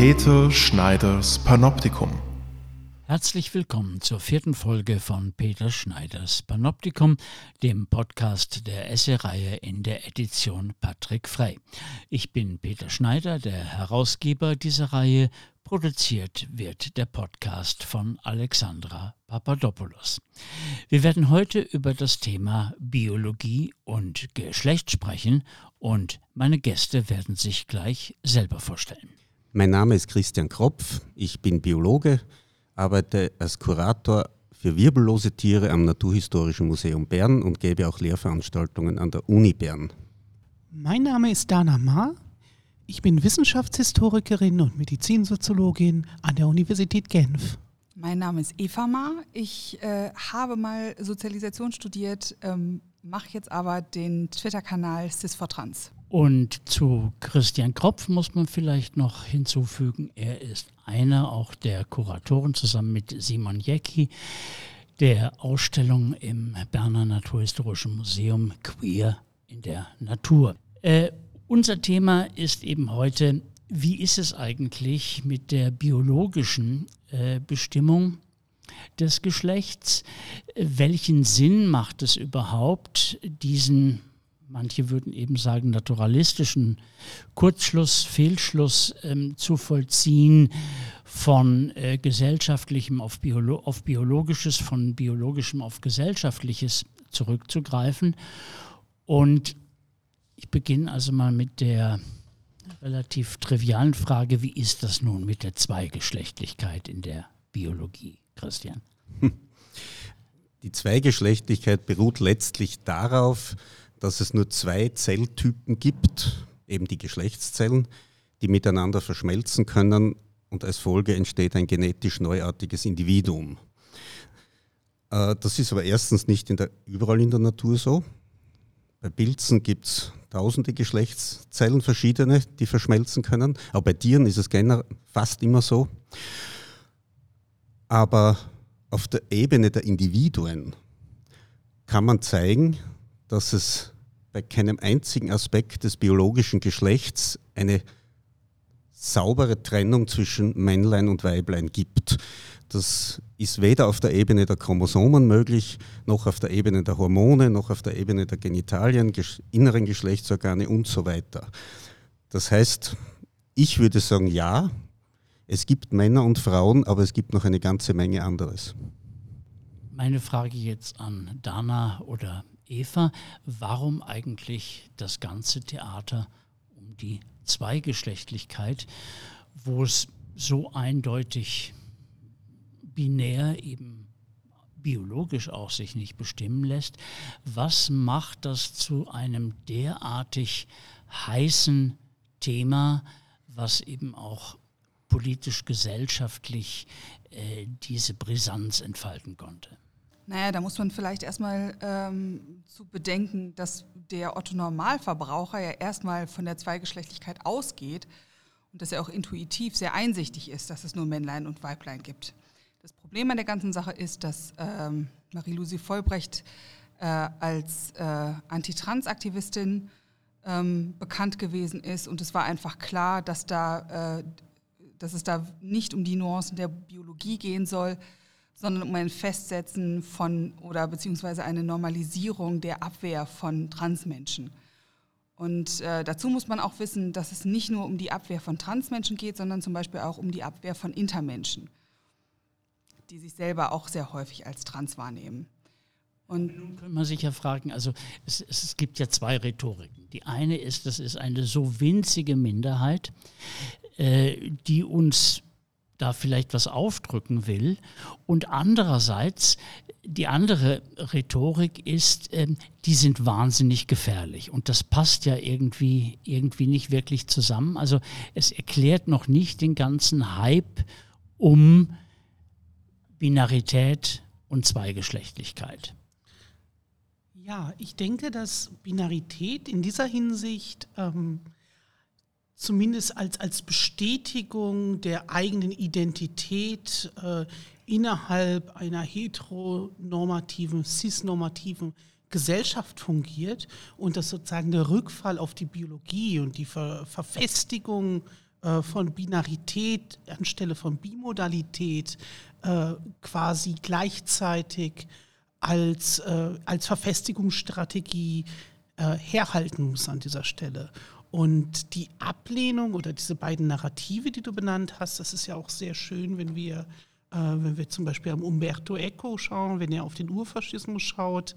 Peter Schneiders Panoptikum. Herzlich willkommen zur vierten Folge von Peter Schneiders Panoptikum, dem Podcast der Esse-Reihe in der Edition Patrick Frey. Ich bin Peter Schneider, der Herausgeber dieser Reihe. Produziert wird der Podcast von Alexandra Papadopoulos. Wir werden heute über das Thema Biologie und Geschlecht sprechen und meine Gäste werden sich gleich selber vorstellen. Mein Name ist Christian Kropf, ich bin Biologe, arbeite als Kurator für wirbellose Tiere am Naturhistorischen Museum Bern und gebe auch Lehrveranstaltungen an der Uni Bern. Mein Name ist Dana Ma. Ich bin Wissenschaftshistorikerin und Medizinsoziologin an der Universität Genf. Mein Name ist Eva Ma. Ich äh, habe mal Sozialisation studiert, ähm, mache jetzt aber den Twitter-Kanal Cis4Trans. Und zu Christian Kropf muss man vielleicht noch hinzufügen, er ist einer auch der Kuratoren zusammen mit Simon Jecki der Ausstellung im Berner Naturhistorischen Museum Queer in der Natur. Äh, unser Thema ist eben heute, wie ist es eigentlich mit der biologischen äh, Bestimmung des Geschlechts? Welchen Sinn macht es überhaupt, diesen manche würden eben sagen, naturalistischen Kurzschluss, Fehlschluss ähm, zu vollziehen von äh, gesellschaftlichem auf, Biolo auf biologisches, von biologischem auf gesellschaftliches zurückzugreifen. Und ich beginne also mal mit der relativ trivialen Frage, wie ist das nun mit der Zweigeschlechtlichkeit in der Biologie, Christian? Die Zweigeschlechtlichkeit beruht letztlich darauf, dass es nur zwei Zelltypen gibt, eben die Geschlechtszellen, die miteinander verschmelzen können und als Folge entsteht ein genetisch neuartiges Individuum. Äh, das ist aber erstens nicht in der, überall in der Natur so. Bei Pilzen gibt es tausende Geschlechtszellen, verschiedene, die verschmelzen können. Auch bei Tieren ist es fast immer so. Aber auf der Ebene der Individuen kann man zeigen, dass es bei keinem einzigen Aspekt des biologischen Geschlechts eine saubere Trennung zwischen Männlein und Weiblein gibt. Das ist weder auf der Ebene der Chromosomen möglich, noch auf der Ebene der Hormone, noch auf der Ebene der Genitalien, inneren Geschlechtsorgane und so weiter. Das heißt, ich würde sagen, ja, es gibt Männer und Frauen, aber es gibt noch eine ganze Menge anderes. Meine Frage jetzt an Dana oder Eva, warum eigentlich das ganze Theater um die Zweigeschlechtlichkeit, wo es so eindeutig binär eben biologisch auch sich nicht bestimmen lässt. Was macht das zu einem derartig heißen Thema, was eben auch politisch, gesellschaftlich äh, diese Brisanz entfalten konnte? Naja, da muss man vielleicht erstmal ähm, zu bedenken, dass der Otto Normalverbraucher ja erstmal von der Zweigeschlechtlichkeit ausgeht und dass er auch intuitiv sehr einsichtig ist, dass es nur Männlein und Weiblein gibt. Das Problem an der ganzen Sache ist, dass ähm, Marie-Lucy Vollbrecht äh, als äh, Antitrans-Aktivistin ähm, bekannt gewesen ist und es war einfach klar, dass, da, äh, dass es da nicht um die Nuancen der Biologie gehen soll, sondern um ein Festsetzen von oder beziehungsweise eine Normalisierung der Abwehr von Transmenschen. Und äh, dazu muss man auch wissen, dass es nicht nur um die Abwehr von Transmenschen geht, sondern zum Beispiel auch um die Abwehr von Intermenschen, die sich selber auch sehr häufig als trans wahrnehmen. Und nun kann man sich ja fragen, also es, es, gibt ja zwei Rhetoriken. Die eine ist, das ist eine so winzige Minderheit, äh, die uns da vielleicht was aufdrücken will. Und andererseits, die andere Rhetorik ist, äh, die sind wahnsinnig gefährlich. Und das passt ja irgendwie, irgendwie nicht wirklich zusammen. Also es erklärt noch nicht den ganzen Hype um Binarität und Zweigeschlechtlichkeit. Ja, ich denke, dass Binarität in dieser Hinsicht ähm, zumindest als, als Bestätigung der eigenen Identität äh, innerhalb einer heteronormativen, cisnormativen Gesellschaft fungiert und dass sozusagen der Rückfall auf die Biologie und die Ver Verfestigung äh, von Binarität anstelle von Bimodalität äh, quasi gleichzeitig als, äh, als Verfestigungsstrategie äh, herhalten muss an dieser Stelle. Und die Ablehnung oder diese beiden Narrative, die du benannt hast, das ist ja auch sehr schön, wenn wir, äh, wenn wir zum Beispiel am Umberto Eco schauen, wenn er auf den Urfaschismus schaut,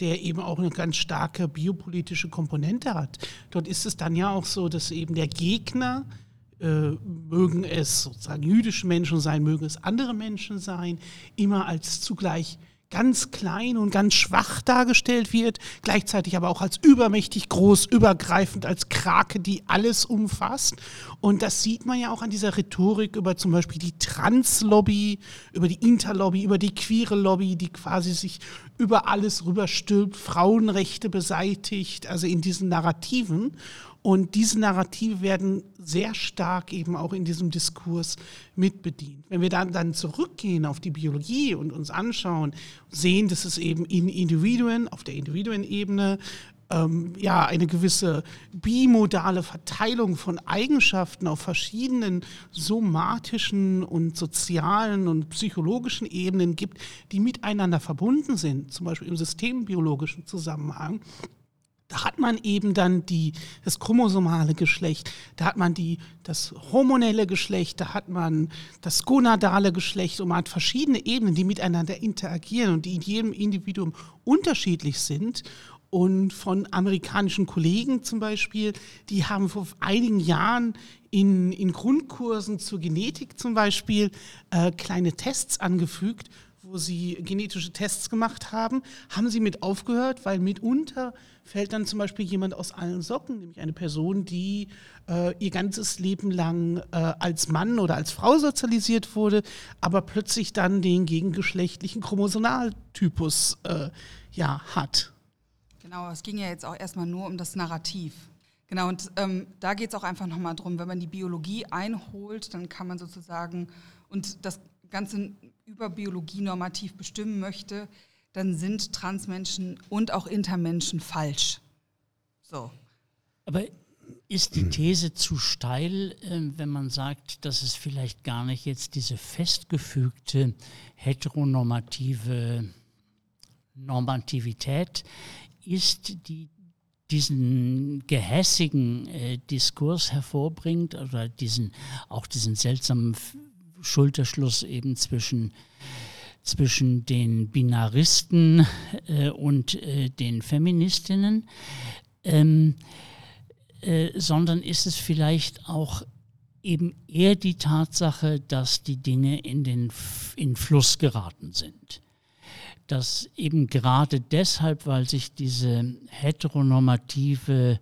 der eben auch eine ganz starke biopolitische Komponente hat. Dort ist es dann ja auch so, dass eben der Gegner, äh, mögen es sozusagen jüdische Menschen sein, mögen es andere Menschen sein, immer als zugleich ganz klein und ganz schwach dargestellt wird, gleichzeitig aber auch als übermächtig groß, übergreifend, als Krake, die alles umfasst. Und das sieht man ja auch an dieser Rhetorik über zum Beispiel die Trans-Lobby, über die Interlobby, über die queere Lobby, die quasi sich über alles rüberstülpt, Frauenrechte beseitigt, also in diesen Narrativen. Und diese Narrative werden sehr stark eben auch in diesem Diskurs mitbedient. Wenn wir dann, dann zurückgehen auf die Biologie und uns anschauen, sehen, dass es eben in Individuen, auf der Individuenebene, ähm, ja, eine gewisse bimodale Verteilung von Eigenschaften auf verschiedenen somatischen und sozialen und psychologischen Ebenen gibt, die miteinander verbunden sind, zum Beispiel im systembiologischen Zusammenhang da hat man eben dann die, das chromosomale Geschlecht, da hat man die, das hormonelle Geschlecht, da hat man das gonadale Geschlecht und man hat verschiedene Ebenen, die miteinander interagieren und die in jedem Individuum unterschiedlich sind. Und von amerikanischen Kollegen zum Beispiel, die haben vor einigen Jahren in, in Grundkursen zur Genetik zum Beispiel äh, kleine Tests angefügt, wo sie genetische Tests gemacht haben, haben sie mit aufgehört, weil mitunter fällt dann zum Beispiel jemand aus allen Socken, nämlich eine Person, die äh, ihr ganzes Leben lang äh, als Mann oder als Frau sozialisiert wurde, aber plötzlich dann den gegengeschlechtlichen Chromosomaltypus äh, ja, hat. Genau, es ging ja jetzt auch erstmal nur um das Narrativ. Genau, und ähm, da geht es auch einfach nochmal drum, wenn man die Biologie einholt, dann kann man sozusagen und das Ganze über Biologie normativ bestimmen möchte, dann sind Transmenschen und auch Intermenschen falsch. So. Aber ist die These zu steil, ähm, wenn man sagt, dass es vielleicht gar nicht jetzt diese festgefügte heteronormative Normativität ist, die diesen gehässigen äh, Diskurs hervorbringt oder diesen auch diesen seltsamen Schulterschluss eben zwischen zwischen den Binaristen äh, und äh, den Feministinnen, ähm, äh, sondern ist es vielleicht auch eben eher die Tatsache, dass die Dinge in den in Fluss geraten sind. Dass eben gerade deshalb, weil sich diese heteronormative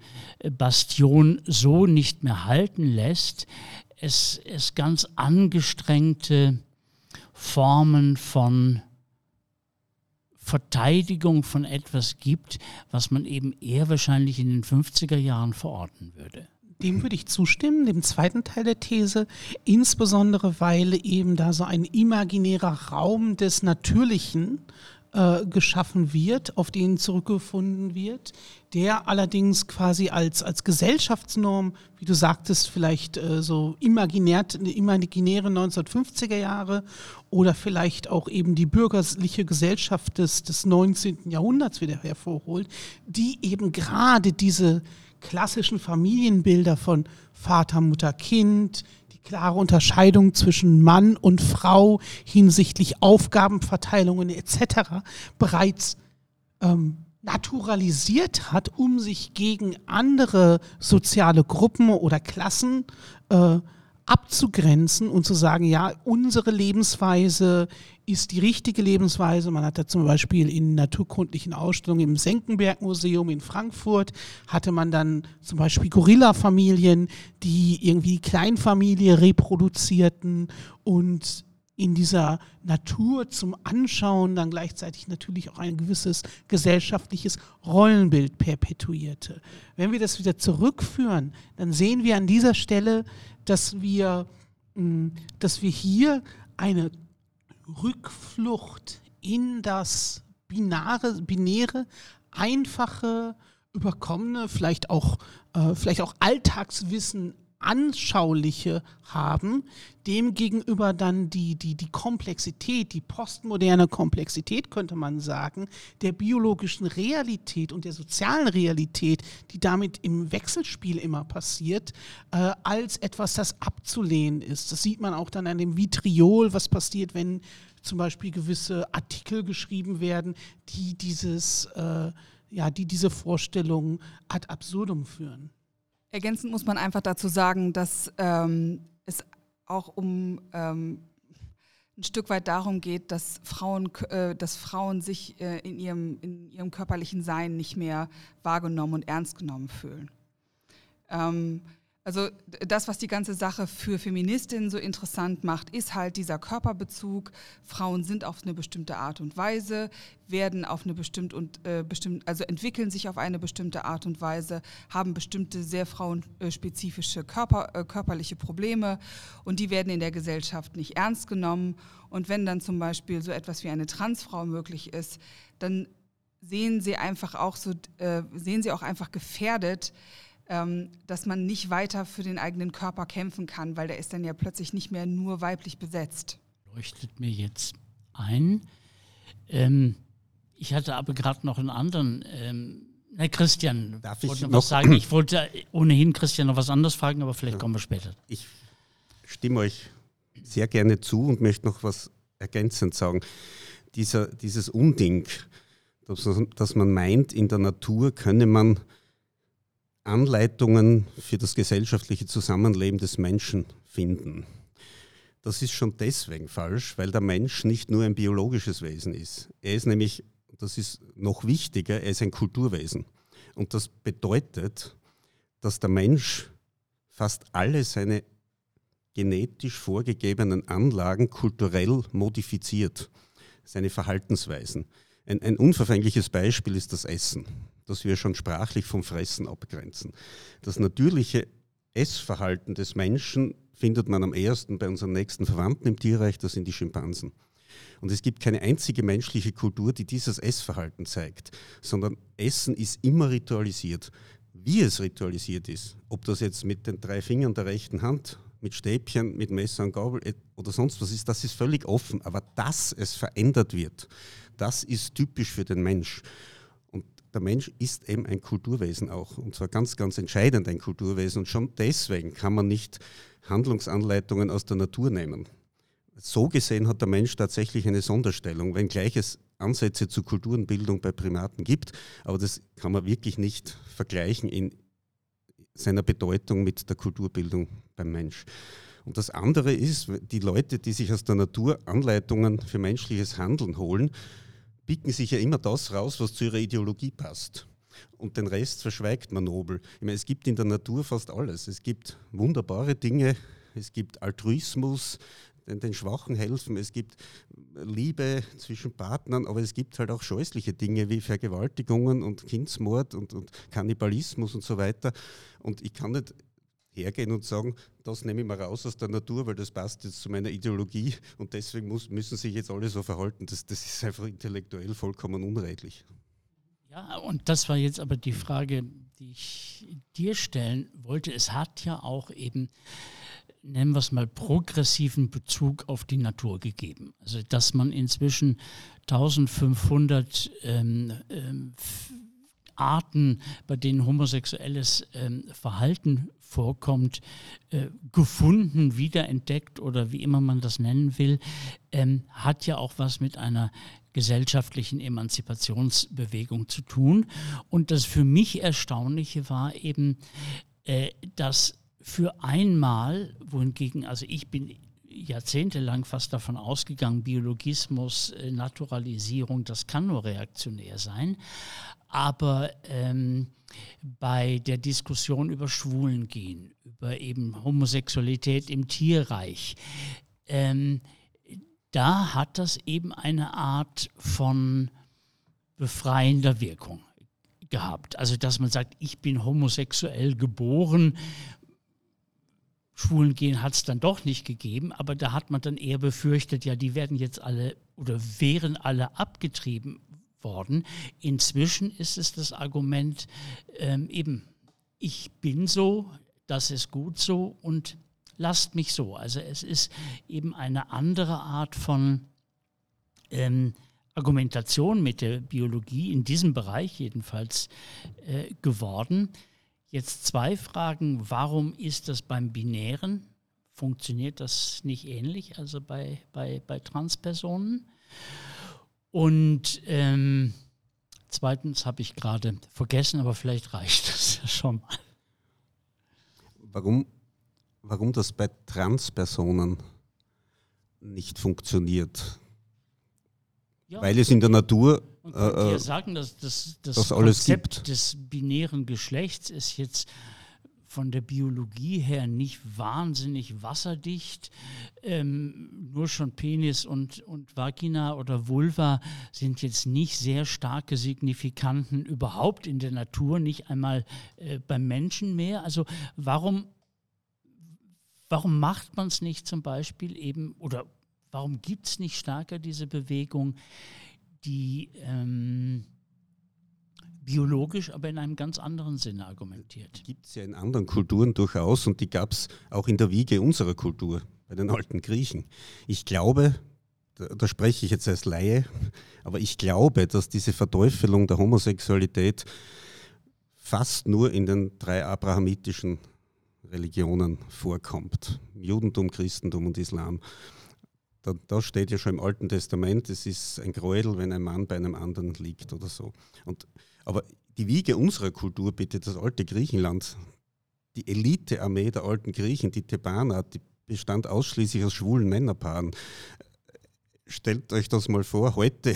Bastion so nicht mehr halten lässt, es, es ganz angestrengte Formen von Verteidigung von etwas gibt, was man eben eher wahrscheinlich in den 50er Jahren verorten würde. Dem würde ich zustimmen, dem zweiten Teil der These, insbesondere weil eben da so ein imaginärer Raum des Natürlichen äh, geschaffen wird, auf den zurückgefunden wird, der allerdings quasi als, als Gesellschaftsnorm, wie du sagtest, vielleicht äh, so imaginär, imaginäre 1950er Jahre oder vielleicht auch eben die bürgerliche Gesellschaft des, des 19. Jahrhunderts wieder hervorholt, die eben gerade diese klassischen Familienbilder von Vater, Mutter, Kind, klare Unterscheidung zwischen Mann und Frau hinsichtlich Aufgabenverteilungen etc. bereits ähm, naturalisiert hat, um sich gegen andere soziale Gruppen oder Klassen äh, abzugrenzen und zu sagen, ja, unsere Lebensweise ist die richtige Lebensweise. Man hat da zum Beispiel in naturkundlichen Ausstellungen im Senckenberg-Museum in Frankfurt, hatte man dann zum Beispiel Gorilla-Familien, die irgendwie Kleinfamilie reproduzierten und in dieser Natur zum Anschauen dann gleichzeitig natürlich auch ein gewisses gesellschaftliches Rollenbild perpetuierte. Wenn wir das wieder zurückführen, dann sehen wir an dieser Stelle, dass wir, mm, dass wir hier eine Rückflucht in das binare, binäre, einfache, überkommene, vielleicht auch, äh, vielleicht auch Alltagswissen Anschauliche haben, demgegenüber dann die, die, die Komplexität, die postmoderne Komplexität, könnte man sagen, der biologischen Realität und der sozialen Realität, die damit im Wechselspiel immer passiert, äh, als etwas, das abzulehnen ist. Das sieht man auch dann an dem Vitriol, was passiert, wenn zum Beispiel gewisse Artikel geschrieben werden, die dieses, äh, ja, die diese Vorstellungen ad absurdum führen. Ergänzend muss man einfach dazu sagen, dass ähm, es auch um ähm, ein Stück weit darum geht, dass Frauen, äh, dass Frauen sich äh, in, ihrem, in ihrem körperlichen Sein nicht mehr wahrgenommen und ernst genommen fühlen. Ähm, also das, was die ganze Sache für Feministinnen so interessant macht, ist halt dieser Körperbezug. Frauen sind auf eine bestimmte Art und Weise, werden auf eine bestimmte und äh, bestimmt, also entwickeln sich auf eine bestimmte Art und Weise, haben bestimmte sehr frauenspezifische Körper, äh, körperliche Probleme und die werden in der Gesellschaft nicht ernst genommen. Und wenn dann zum Beispiel so etwas wie eine Transfrau möglich ist, dann sehen sie einfach auch so, äh, sehen sie auch einfach gefährdet, ähm, dass man nicht weiter für den eigenen Körper kämpfen kann, weil der ist dann ja plötzlich nicht mehr nur weiblich besetzt. Leuchtet mir jetzt ein. Ähm, ich hatte aber gerade noch einen anderen. Ähm, na, Christian, Darf ich wollte noch was sagen. Ich wollte ohnehin Christian noch was anderes fragen, aber vielleicht kommen wir später. Ich stimme euch sehr gerne zu und möchte noch was ergänzend sagen. Dieser, dieses Unding, dass, dass man meint, in der Natur könne man Anleitungen für das gesellschaftliche Zusammenleben des Menschen finden. Das ist schon deswegen falsch, weil der Mensch nicht nur ein biologisches Wesen ist. Er ist nämlich, das ist noch wichtiger, er ist ein Kulturwesen. Und das bedeutet, dass der Mensch fast alle seine genetisch vorgegebenen Anlagen kulturell modifiziert, seine Verhaltensweisen. Ein, ein unverfängliches Beispiel ist das Essen das wir schon sprachlich vom Fressen abgrenzen. Das natürliche Essverhalten des Menschen findet man am ersten bei unseren nächsten Verwandten im Tierreich, das sind die Schimpansen. Und es gibt keine einzige menschliche Kultur, die dieses Essverhalten zeigt, sondern Essen ist immer ritualisiert. Wie es ritualisiert ist, ob das jetzt mit den drei Fingern der rechten Hand, mit Stäbchen, mit Messer und Gabel oder sonst was ist, das ist völlig offen. Aber dass es verändert wird, das ist typisch für den Mensch der Mensch ist eben ein Kulturwesen auch und zwar ganz, ganz entscheidend ein Kulturwesen und schon deswegen kann man nicht Handlungsanleitungen aus der Natur nehmen. So gesehen hat der Mensch tatsächlich eine Sonderstellung, wenngleich es Ansätze zur Kulturenbildung bei Primaten gibt, aber das kann man wirklich nicht vergleichen in seiner Bedeutung mit der Kulturbildung beim Mensch. Und das andere ist, die Leute, die sich aus der Natur Anleitungen für menschliches Handeln holen, picken sich ja immer das raus, was zu ihrer Ideologie passt. Und den Rest verschweigt man nobel. Ich meine, es gibt in der Natur fast alles. Es gibt wunderbare Dinge, es gibt Altruismus, den, den Schwachen helfen, es gibt Liebe zwischen Partnern, aber es gibt halt auch scheußliche Dinge wie Vergewaltigungen und Kindsmord und, und Kannibalismus und so weiter. Und ich kann nicht hergehen und sagen, das nehme ich mal raus aus der Natur, weil das passt jetzt zu meiner Ideologie und deswegen muss, müssen sich jetzt alle so verhalten. Das, das ist einfach intellektuell vollkommen unredlich. Ja, und das war jetzt aber die Frage, die ich dir stellen wollte. Es hat ja auch eben, nennen wir es mal, progressiven Bezug auf die Natur gegeben. Also, dass man inzwischen 1500 ähm, ähm, Arten, bei denen homosexuelles ähm, Verhalten vorkommt, äh, gefunden, wiederentdeckt oder wie immer man das nennen will, ähm, hat ja auch was mit einer gesellschaftlichen Emanzipationsbewegung zu tun. Und das für mich Erstaunliche war eben, äh, dass für einmal, wohingegen, also ich bin jahrzehntelang fast davon ausgegangen, Biologismus, äh, Naturalisierung, das kann nur reaktionär sein. Aber ähm, bei der Diskussion über Schwulen gehen, über eben Homosexualität im Tierreich, ähm, da hat das eben eine Art von befreiender Wirkung gehabt. Also dass man sagt, ich bin homosexuell geboren, Schwulen gehen hat es dann doch nicht gegeben, aber da hat man dann eher befürchtet, ja, die werden jetzt alle oder wären alle abgetrieben worden. Inzwischen ist es das Argument, ähm, eben, ich bin so, das ist gut so und lasst mich so. Also es ist eben eine andere Art von ähm, Argumentation mit der Biologie in diesem Bereich jedenfalls äh, geworden. Jetzt zwei Fragen. Warum ist das beim Binären? Funktioniert das nicht ähnlich, also bei, bei, bei Transpersonen? Und ähm, zweitens habe ich gerade vergessen, aber vielleicht reicht das ja schon mal. Warum, warum das bei Transpersonen nicht funktioniert? Ja. Weil es in der Natur. Könnte äh, ja sagen, dass das, das, das Konzept des binären Geschlechts ist jetzt von der Biologie her nicht wahnsinnig wasserdicht. Ähm, nur schon Penis und, und Vagina oder Vulva sind jetzt nicht sehr starke Signifikanten überhaupt in der Natur, nicht einmal äh, beim Menschen mehr. Also warum, warum macht man es nicht zum Beispiel eben oder Warum gibt es nicht stärker diese Bewegung, die ähm, biologisch, aber in einem ganz anderen Sinne argumentiert? Gibt es ja in anderen Kulturen durchaus und die gab es auch in der Wiege unserer Kultur, bei den alten Griechen. Ich glaube, da, da spreche ich jetzt als Laie, aber ich glaube, dass diese Verteufelung der Homosexualität fast nur in den drei abrahamitischen Religionen vorkommt. Judentum, Christentum und Islam. Da, da, steht ja schon im Alten Testament, es ist ein Gräuel, wenn ein Mann bei einem anderen liegt oder so. Und, aber die Wiege unserer Kultur, bitte, das alte Griechenland, die Elitearmee der alten Griechen, die Thebaner, die bestand ausschließlich aus schwulen Männerpaaren. Stellt euch das mal vor, heute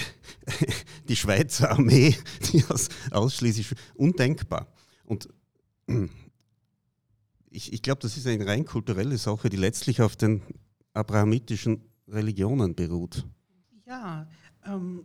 die Schweizer Armee, die aus, ausschließlich undenkbar. Und ich, ich glaube, das ist eine rein kulturelle Sache, die letztlich auf den abrahamitischen Religionen beruht. Ja, ähm,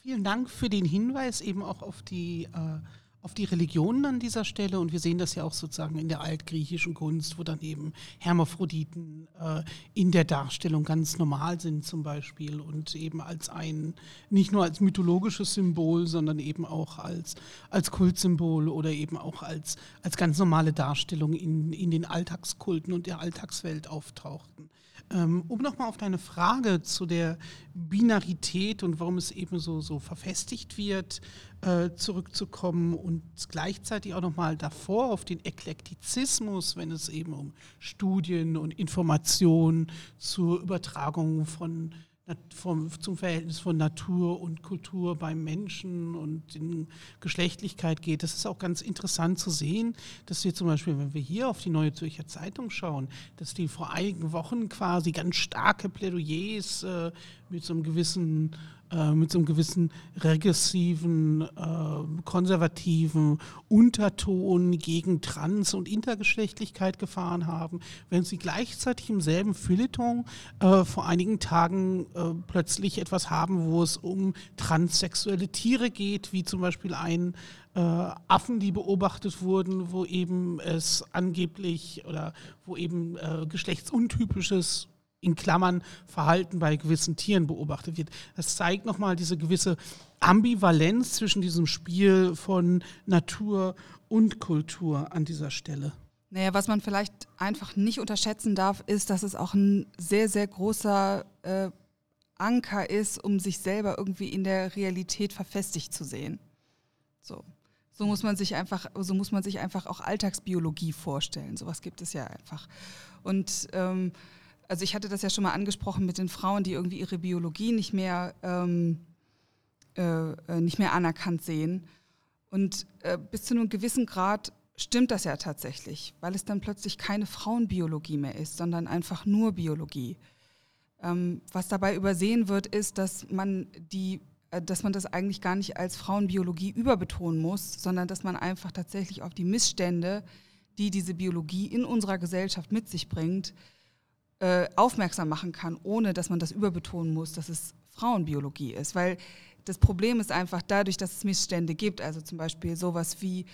vielen Dank für den Hinweis eben auch auf die, äh, auf die Religionen an dieser Stelle. Und wir sehen das ja auch sozusagen in der altgriechischen Kunst, wo dann eben Hermaphroditen äh, in der Darstellung ganz normal sind zum Beispiel und eben als ein, nicht nur als mythologisches Symbol, sondern eben auch als, als Kultsymbol oder eben auch als, als ganz normale Darstellung in, in den Alltagskulten und der Alltagswelt auftauchten. Ähm, um nochmal auf deine Frage zu der Binarität und warum es eben so, so verfestigt wird, äh, zurückzukommen und gleichzeitig auch nochmal davor auf den Eklektizismus, wenn es eben um Studien und Informationen zur Übertragung von vom, zum Verhältnis von Natur und Kultur beim Menschen und in Geschlechtlichkeit geht. Das ist auch ganz interessant zu sehen, dass wir zum Beispiel, wenn wir hier auf die Neue Zürcher Zeitung schauen, dass die vor einigen Wochen quasi ganz starke Plädoyers äh, mit so einem gewissen äh, mit so einem gewissen regressiven, äh, konservativen Unterton gegen Trans- und Intergeschlechtlichkeit gefahren haben, wenn sie gleichzeitig im selben Feuilleton äh, vor einigen Tagen äh, plötzlich etwas haben, wo es um transsexuelle Tiere geht, wie zum Beispiel ein äh, Affen, die beobachtet wurden, wo eben es angeblich oder wo eben äh, geschlechtsuntypisches in Klammern Verhalten bei gewissen Tieren beobachtet wird. Das zeigt nochmal diese gewisse Ambivalenz zwischen diesem Spiel von Natur und Kultur an dieser Stelle. Naja, was man vielleicht einfach nicht unterschätzen darf, ist, dass es auch ein sehr, sehr großer äh, Anker ist, um sich selber irgendwie in der Realität verfestigt zu sehen. So. So muss man sich einfach, so muss man sich einfach auch Alltagsbiologie vorstellen. Sowas gibt es ja einfach. Und ähm, also ich hatte das ja schon mal angesprochen mit den Frauen, die irgendwie ihre Biologie nicht mehr, ähm, äh, äh, nicht mehr anerkannt sehen. Und äh, bis zu einem gewissen Grad stimmt das ja tatsächlich, weil es dann plötzlich keine Frauenbiologie mehr ist, sondern einfach nur Biologie. Ähm, was dabei übersehen wird, ist, dass man die äh, dass man das eigentlich gar nicht als Frauenbiologie überbetonen muss, sondern dass man einfach tatsächlich auf die Missstände, die diese Biologie in unserer Gesellschaft mit sich bringt, äh, aufmerksam machen kann, ohne dass man das überbetonen muss, dass es Frauenbiologie ist. Weil das Problem ist einfach dadurch, dass es Missstände gibt, also zum Beispiel sowas wie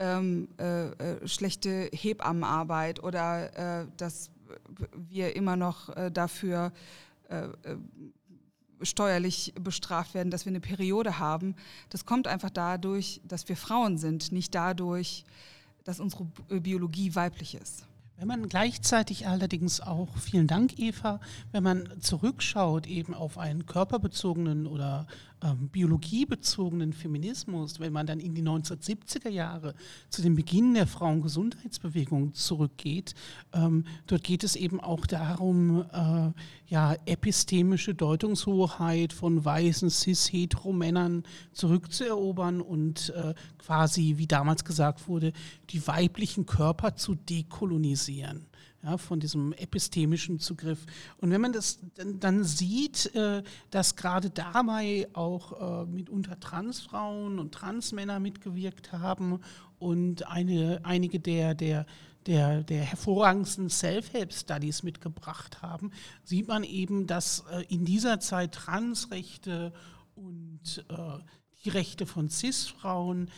ähm, äh, äh schlechte Hebammenarbeit oder äh, dass wir immer noch dafür steuerlich bestraft werden, dass wir eine Periode haben. Das kommt einfach dadurch, dass wir Frauen sind, nicht dadurch, dass unsere Biologie weiblich ist. Wenn man gleichzeitig allerdings auch, vielen Dank Eva, wenn man zurückschaut eben auf einen körperbezogenen oder ähm, biologiebezogenen Feminismus, wenn man dann in die 1970er Jahre zu dem Beginn der Frauengesundheitsbewegung zurückgeht, ähm, dort geht es eben auch darum, äh, ja, epistemische Deutungshoheit von weißen cis-hetero-Männern zurückzuerobern und äh, quasi, wie damals gesagt wurde, die weiblichen Körper zu dekolonisieren ja, von diesem epistemischen Zugriff. Und wenn man das dann, sieht, äh, dass gerade dabei auch äh, mitunter Transfrauen und Transmänner mitgewirkt haben und eine, einige der, der, der, der hervorragendsten Self-Help-Studies mitgebracht haben, sieht man eben, dass äh, in dieser Zeit Transrechte und die Rechte von CIS-Frauen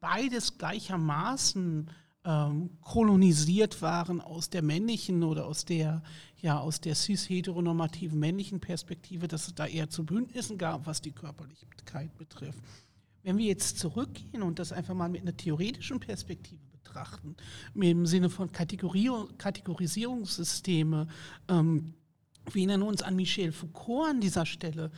beides gleichermaßen ähm, kolonisiert waren aus der männlichen oder aus der, ja, aus der cis-heteronormativen männlichen Perspektive, dass es da eher zu Bündnissen gab, was die Körperlichkeit betrifft. Wenn wir jetzt zurückgehen und das einfach mal mit einer theoretischen Perspektive betrachten, im Sinne von Kategorisierungssysteme, ähm, wir erinnern uns an Michel Foucault an dieser Stelle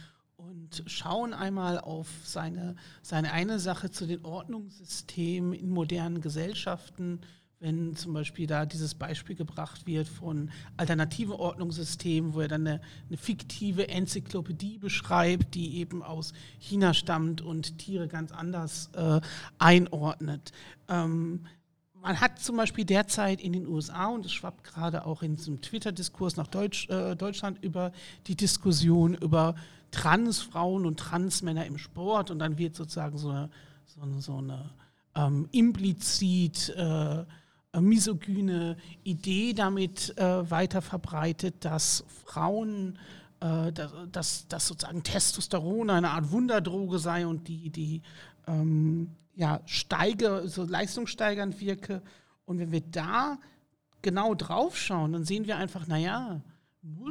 schauen einmal auf seine, seine eine Sache zu den Ordnungssystemen in modernen Gesellschaften, wenn zum Beispiel da dieses Beispiel gebracht wird von alternativen Ordnungssystemen, wo er dann eine, eine, fiktive Enzyklopädie beschreibt, die eben aus China stammt und Tiere ganz anders äh, einordnet. Ähm, man hat zum Beispiel derzeit in den USA, und es schwappt gerade auch in diesem Twitter-Diskurs nach Deutsch, äh, Deutschland über die Diskussion über Transfrauen und Transmänner im Sport. Und dann wird sozusagen so eine, so eine, so eine ähm, implizit äh, misogyne Idee damit äh, weiter verbreitet, dass Frauen, äh, dass, dass sozusagen Testosteron eine Art Wunderdroge sei und die, die ähm, ja, steige, so leistungssteigernd wirke. Und wenn wir da genau drauf schauen, dann sehen wir einfach, naja, nur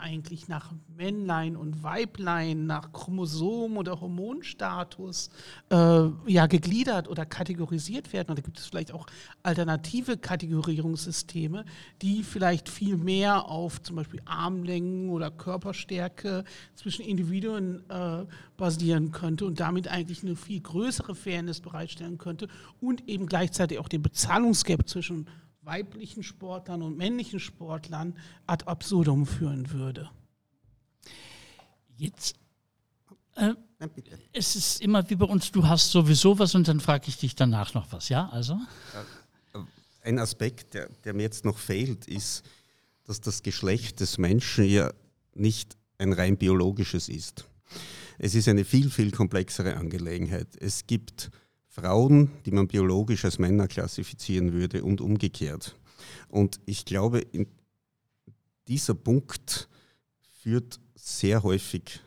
eigentlich nach Männlein und Weiblein, nach Chromosom oder Hormonstatus äh, ja, gegliedert oder kategorisiert werden. Und da gibt es vielleicht auch alternative Kategorierungssysteme, die vielleicht viel mehr auf zum Beispiel Armlängen oder Körperstärke zwischen Individuen äh, basieren könnte und damit eigentlich eine viel größere Fairness bereitstellen könnte und eben gleichzeitig auch den Bezahlungsgap zwischen weiblichen Sportlern und männlichen Sportlern ad absurdum führen würde. Jetzt äh, es ist immer wie bei uns, du hast sowieso was und dann frage ich dich danach noch was, ja? Also? Ein Aspekt, der, der, mir jetzt noch fehlt, ist, dass das Geschlecht des Menschen ja nicht ein rein biologisches ist. Es ist eine viel, viel komplexere Angelegenheit. Es gibt Frauen, die man biologisch als Männer klassifizieren würde und umgekehrt. Und ich glaube, dieser Punkt führt sehr häufig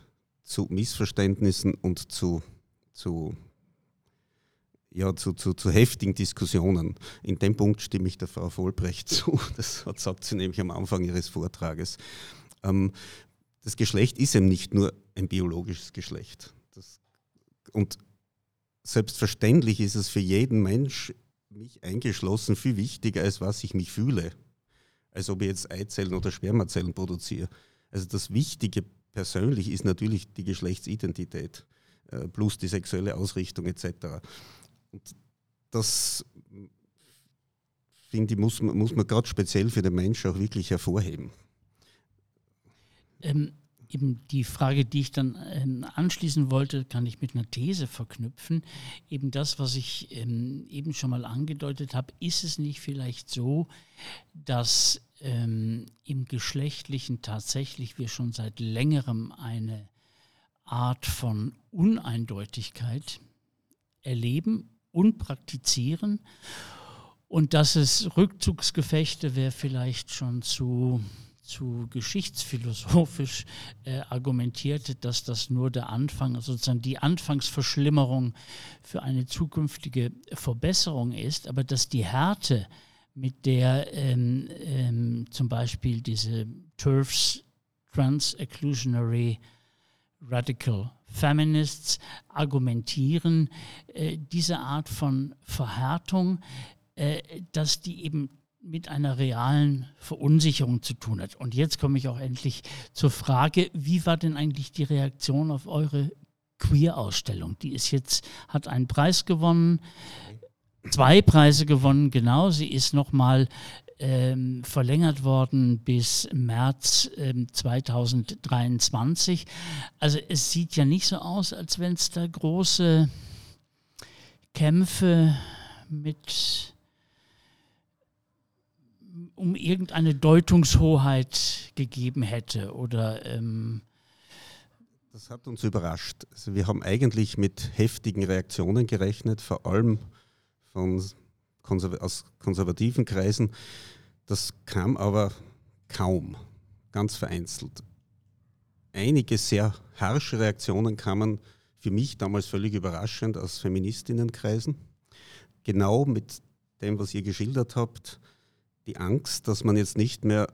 zu Missverständnissen und zu, zu, ja, zu, zu, zu heftigen Diskussionen. In dem Punkt stimme ich der Frau Vollbrecht zu. Das sagt sie nämlich am Anfang ihres Vortrages. Ähm, das Geschlecht ist eben nicht nur ein biologisches Geschlecht. Das, und selbstverständlich ist es für jeden Mensch, mich eingeschlossen, viel wichtiger, als was ich mich fühle. Als ob ich jetzt Eizellen oder Spermazellen produziere. Also das Wichtige persönlich ist natürlich die Geschlechtsidentität äh, plus die sexuelle Ausrichtung etc. Und das finde ich, muss muss man gerade speziell für den Menschen auch wirklich hervorheben. Ähm, eben die Frage, die ich dann ähm, anschließen wollte, kann ich mit einer These verknüpfen. Eben das, was ich ähm, eben schon mal angedeutet habe, ist es nicht vielleicht so, dass ähm, im Geschlechtlichen tatsächlich wir schon seit längerem eine Art von Uneindeutigkeit erleben und praktizieren und dass es Rückzugsgefechte wäre vielleicht schon zu zu geschichtsphilosophisch äh, argumentiert, dass das nur der Anfang, sozusagen die Anfangsverschlimmerung für eine zukünftige Verbesserung ist, aber dass die Härte, mit der ähm, ähm, zum Beispiel diese TERFs, Trans-Exclusionary Radical Feminists, argumentieren, äh, diese Art von Verhärtung äh, dass die eben mit einer realen Verunsicherung zu tun hat. Und jetzt komme ich auch endlich zur Frage, wie war denn eigentlich die Reaktion auf eure Queer-Ausstellung? Die ist jetzt, hat einen Preis gewonnen, zwei Preise gewonnen, genau. Sie ist nochmal ähm, verlängert worden bis März ähm, 2023. Also es sieht ja nicht so aus, als wenn es da große Kämpfe mit um irgendeine Deutungshoheit gegeben hätte oder ähm das hat uns überrascht. Also wir haben eigentlich mit heftigen Reaktionen gerechnet, vor allem von Konserv aus konservativen Kreisen. Das kam aber kaum, ganz vereinzelt. Einige sehr harsche Reaktionen kamen für mich damals völlig überraschend aus Feministinnenkreisen. Genau mit dem, was ihr geschildert habt, die Angst, dass man jetzt nicht mehr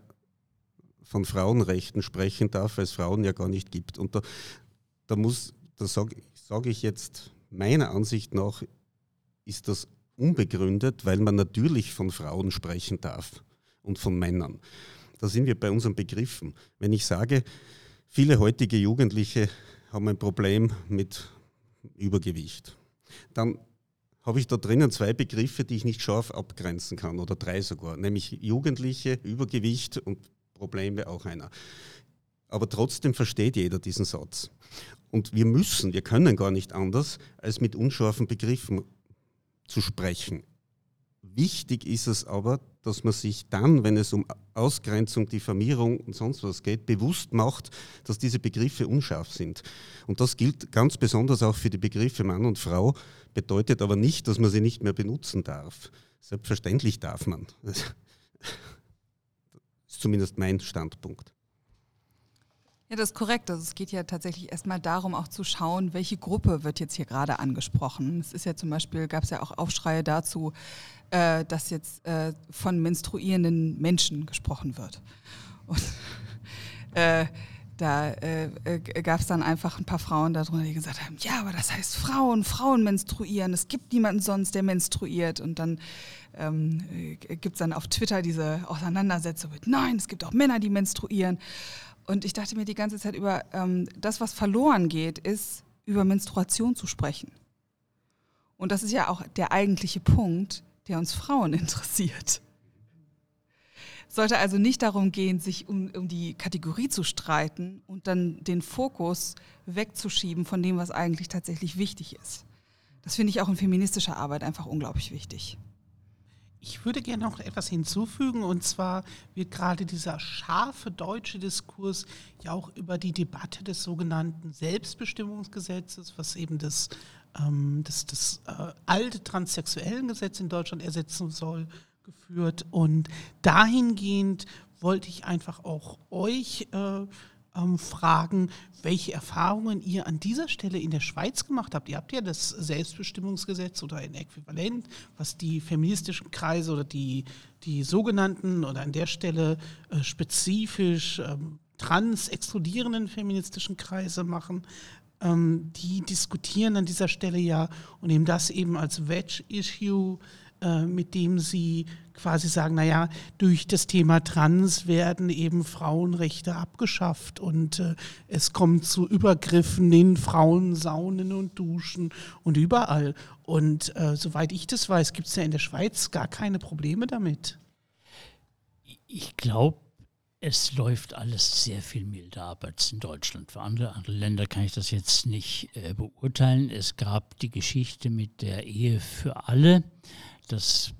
von Frauenrechten sprechen darf, weil es Frauen ja gar nicht gibt. Und da, da muss, da sage sag ich jetzt, meiner Ansicht nach ist das unbegründet, weil man natürlich von Frauen sprechen darf und von Männern. Da sind wir bei unseren Begriffen. Wenn ich sage, viele heutige Jugendliche haben ein Problem mit Übergewicht, dann habe ich da drinnen zwei Begriffe, die ich nicht scharf abgrenzen kann oder drei sogar, nämlich Jugendliche, Übergewicht und Probleme auch einer. Aber trotzdem versteht jeder diesen Satz. Und wir müssen, wir können gar nicht anders, als mit unscharfen Begriffen zu sprechen. Wichtig ist es aber, dass man sich dann, wenn es um Ausgrenzung, Diffamierung und sonst was geht, bewusst macht, dass diese Begriffe unscharf sind. Und das gilt ganz besonders auch für die Begriffe Mann und Frau, bedeutet aber nicht, dass man sie nicht mehr benutzen darf. Selbstverständlich darf man. Das ist zumindest mein Standpunkt. Ja, das ist korrekt. Also es geht ja tatsächlich erstmal darum, auch zu schauen, welche Gruppe wird jetzt hier gerade angesprochen. Es ist ja zum Beispiel, gab es ja auch Aufschreie dazu, äh, dass jetzt äh, von menstruierenden Menschen gesprochen wird. Und äh, da äh, äh, gab es dann einfach ein paar Frauen darunter, die gesagt haben, ja, aber das heißt Frauen, Frauen menstruieren, es gibt niemanden sonst, der menstruiert. Und dann ähm, äh, gibt es dann auf Twitter diese Auseinandersetzung mit, nein, es gibt auch Männer, die menstruieren. Und ich dachte mir die ganze Zeit über, ähm, das, was verloren geht, ist, über Menstruation zu sprechen. Und das ist ja auch der eigentliche Punkt, der uns Frauen interessiert. Sollte also nicht darum gehen, sich um, um die Kategorie zu streiten und dann den Fokus wegzuschieben von dem, was eigentlich tatsächlich wichtig ist. Das finde ich auch in feministischer Arbeit einfach unglaublich wichtig. Ich würde gerne noch etwas hinzufügen, und zwar wird gerade dieser scharfe deutsche Diskurs ja auch über die Debatte des sogenannten Selbstbestimmungsgesetzes, was eben das, ähm, das, das äh, alte transsexuellen Gesetz in Deutschland ersetzen soll, geführt. Und dahingehend wollte ich einfach auch euch äh, ähm, fragen, welche Erfahrungen ihr an dieser Stelle in der Schweiz gemacht habt. Ihr habt ja das Selbstbestimmungsgesetz oder ein Äquivalent, was die feministischen Kreise oder die, die sogenannten oder an der Stelle äh, spezifisch ähm, trans-exkludierenden feministischen Kreise machen. Ähm, die diskutieren an dieser Stelle ja und nehmen das eben als Wedge-Issue mit dem sie quasi sagen, naja, durch das Thema Trans werden eben Frauenrechte abgeschafft und äh, es kommt zu Übergriffen in Frauensaunen und Duschen und überall. Und äh, soweit ich das weiß, gibt es ja in der Schweiz gar keine Probleme damit. Ich glaube, es läuft alles sehr viel milder ab als in Deutschland. Für andere, andere Länder kann ich das jetzt nicht äh, beurteilen. Es gab die Geschichte mit der Ehe für alle. Das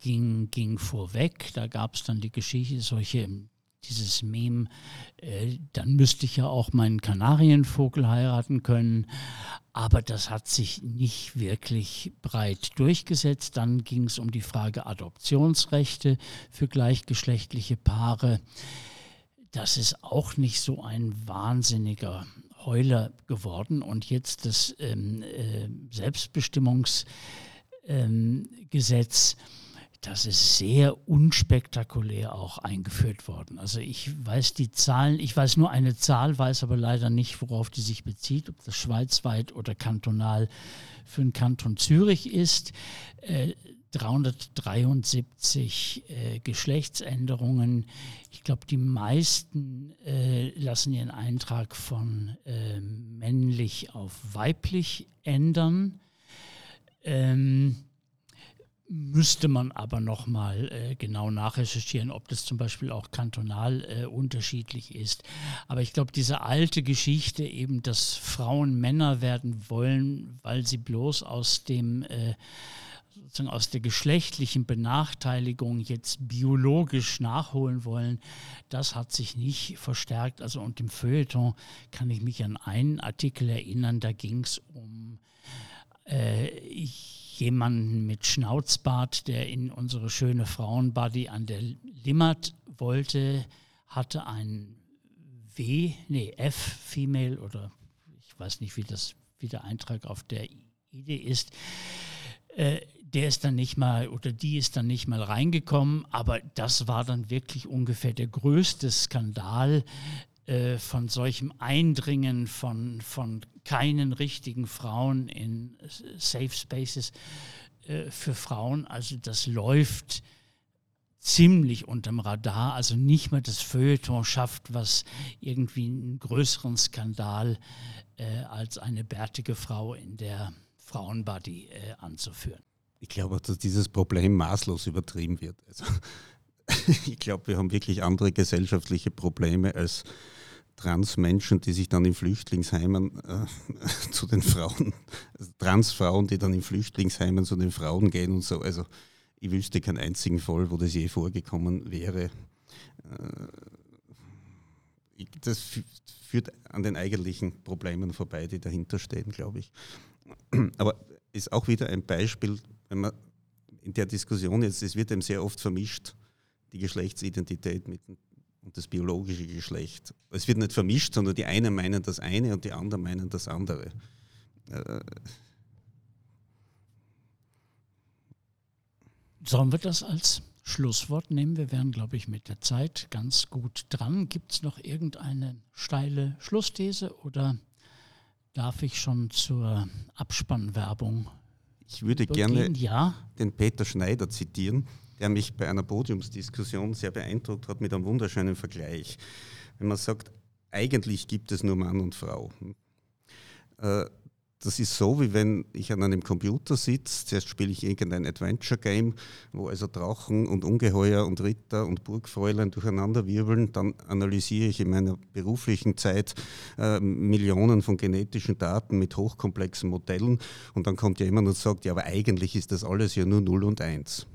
ging, ging vorweg. Da gab es dann die Geschichte, solche, dieses Meme, äh, dann müsste ich ja auch meinen Kanarienvogel heiraten können. Aber das hat sich nicht wirklich breit durchgesetzt. Dann ging es um die Frage Adoptionsrechte für gleichgeschlechtliche Paare. Das ist auch nicht so ein wahnsinniger Heuler geworden. Und jetzt das ähm, äh, Selbstbestimmungs- ähm, das ist sehr unspektakulär auch eingeführt worden. Also ich weiß die Zahlen, ich weiß nur eine Zahl, weiß aber leider nicht, worauf die sich bezieht, ob das schweizweit oder kantonal für den Kanton Zürich ist. Äh, 373 äh, Geschlechtsänderungen. Ich glaube, die meisten äh, lassen ihren Eintrag von äh, männlich auf weiblich ändern. Ähm, müsste man aber nochmal äh, genau nachrecherchieren, ob das zum Beispiel auch kantonal äh, unterschiedlich ist. Aber ich glaube, diese alte Geschichte eben, dass Frauen Männer werden wollen, weil sie bloß aus dem äh, aus der geschlechtlichen Benachteiligung jetzt biologisch nachholen wollen, das hat sich nicht verstärkt. Also und im Feuilleton kann ich mich an einen Artikel erinnern, da ging es um äh, jemanden mit Schnauzbart, der in unsere schöne Frauenbody an der Limmat wollte, hatte ein W, nee, F, Female oder ich weiß nicht, wie das wie der Eintrag auf der Idee ist. Äh, der ist dann nicht mal oder die ist dann nicht mal reingekommen, aber das war dann wirklich ungefähr der größte Skandal äh, von solchem Eindringen von, von keinen richtigen Frauen in Safe Spaces äh, für Frauen. Also das läuft ziemlich unterm Radar, also nicht mehr das Feuilleton schafft, was irgendwie einen größeren Skandal äh, als eine bärtige Frau in der Frauenbody anzuführen. Ich glaube, dass dieses Problem maßlos übertrieben wird. Also, ich glaube, wir haben wirklich andere gesellschaftliche Probleme als Transmenschen, die sich dann in Flüchtlingsheimen äh, zu den Frauen, also Transfrauen, die dann in Flüchtlingsheimen zu den Frauen gehen und so. Also ich wüsste keinen einzigen Fall, wo das je vorgekommen wäre. Äh, das führt an den eigentlichen Problemen vorbei, die dahinter stehen, glaube ich. Aber ist auch wieder ein Beispiel, wenn man in der Diskussion jetzt, es wird eben sehr oft vermischt, die Geschlechtsidentität mit dem und das biologische Geschlecht. Es wird nicht vermischt, sondern die einen meinen das eine und die anderen meinen das andere. Äh, Sollen wir das als Schlusswort nehmen? Wir wären, glaube ich, mit der Zeit ganz gut dran. Gibt es noch irgendeine steile Schlussthese oder darf ich schon zur Abspannwerbung? Ich würde übergehen? gerne ja? den Peter Schneider zitieren der mich bei einer Podiumsdiskussion sehr beeindruckt hat mit einem wunderschönen Vergleich. Wenn man sagt, eigentlich gibt es nur Mann und Frau. Äh, das ist so, wie wenn ich an einem Computer sitze, zuerst spiele ich irgendein Adventure-Game, wo also Drachen und Ungeheuer und Ritter und Burgfräulein durcheinander wirbeln, dann analysiere ich in meiner beruflichen Zeit äh, Millionen von genetischen Daten mit hochkomplexen Modellen und dann kommt jemand und sagt, ja, aber eigentlich ist das alles ja nur 0 und 1.